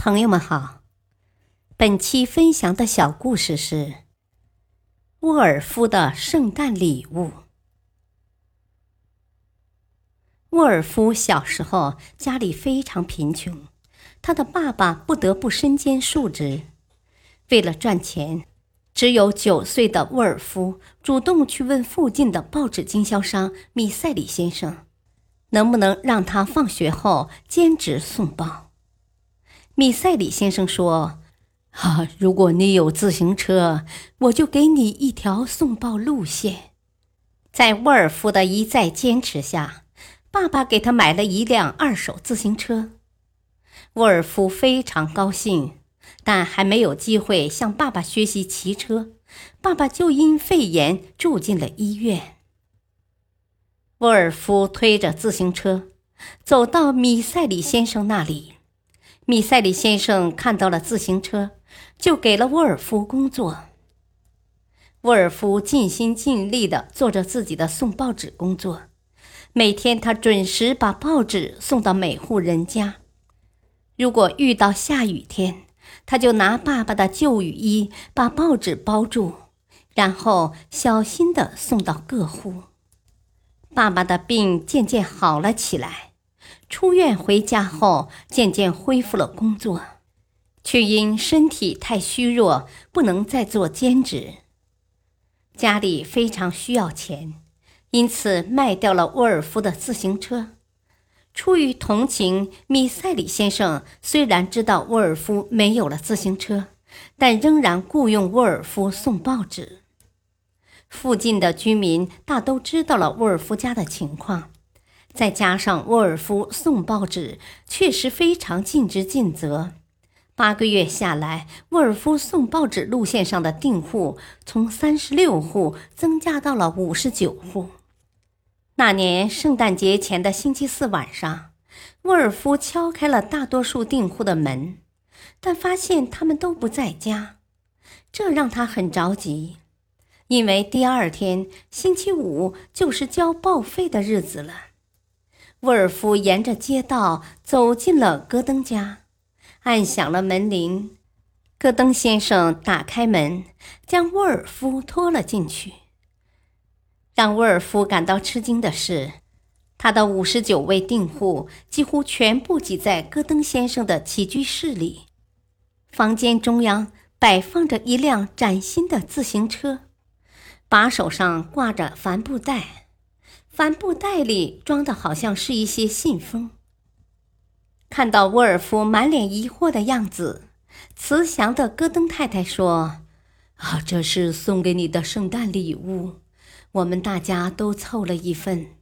朋友们好，本期分享的小故事是沃尔夫的圣诞礼物。沃尔夫小时候家里非常贫穷，他的爸爸不得不身兼数职。为了赚钱，只有九岁的沃尔夫主动去问附近的报纸经销商米塞里先生，能不能让他放学后兼职送报。米塞里先生说：“啊，如果你有自行车，我就给你一条送报路线。”在沃尔夫的一再坚持下，爸爸给他买了一辆二手自行车。沃尔夫非常高兴，但还没有机会向爸爸学习骑车，爸爸就因肺炎住进了医院。沃尔夫推着自行车走到米塞里先生那里。米塞里先生看到了自行车，就给了沃尔夫工作。沃尔夫尽心尽力地做着自己的送报纸工作，每天他准时把报纸送到每户人家。如果遇到下雨天，他就拿爸爸的旧雨衣把报纸包住，然后小心地送到各户。爸爸的病渐渐好了起来。出院回家后，渐渐恢复了工作，却因身体太虚弱，不能再做兼职。家里非常需要钱，因此卖掉了沃尔夫的自行车。出于同情，米塞里先生虽然知道沃尔夫没有了自行车，但仍然雇佣沃尔夫送报纸。附近的居民大都知道了沃尔夫家的情况。再加上沃尔夫送报纸确实非常尽职尽责，八个月下来，沃尔夫送报纸路线上的订户从三十六户增加到了五十九户。那年圣诞节前的星期四晚上，沃尔夫敲开了大多数订户的门，但发现他们都不在家，这让他很着急，因为第二天星期五就是交报废的日子了。沃尔夫沿着街道走进了戈登家，按响了门铃。戈登先生打开门，将沃尔夫拖了进去。让沃尔夫感到吃惊的是，他的五十九位订户几乎全部挤在戈登先生的起居室里。房间中央摆放着一辆崭新的自行车，把手上挂着帆布袋。帆布袋里装的好像是一些信封。看到沃尔夫满脸疑惑的样子，慈祥的戈登太太说：“啊，这是送给你的圣诞礼物，我们大家都凑了一份。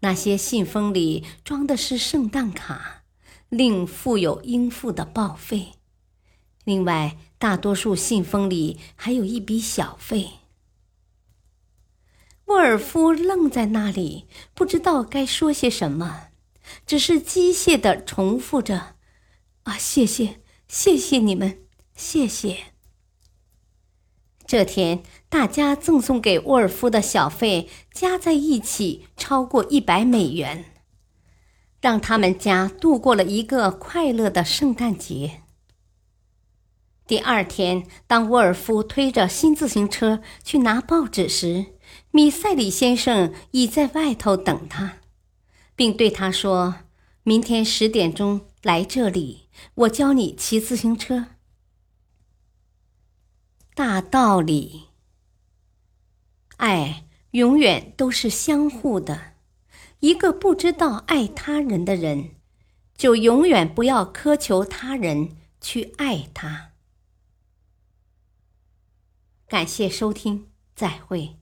那些信封里装的是圣诞卡，另附有应付的报废。另外，大多数信封里还有一笔小费。”沃尔夫愣在那里，不知道该说些什么，只是机械的重复着：“啊，谢谢，谢谢你们，谢谢。”这天，大家赠送给沃尔夫的小费加在一起超过一百美元，让他们家度过了一个快乐的圣诞节。第二天，当沃尔夫推着新自行车去拿报纸时，米塞里先生已在外头等他，并对他说：“明天十点钟来这里，我教你骑自行车。”大道理，爱永远都是相互的。一个不知道爱他人的人，就永远不要苛求他人去爱他。感谢收听，再会。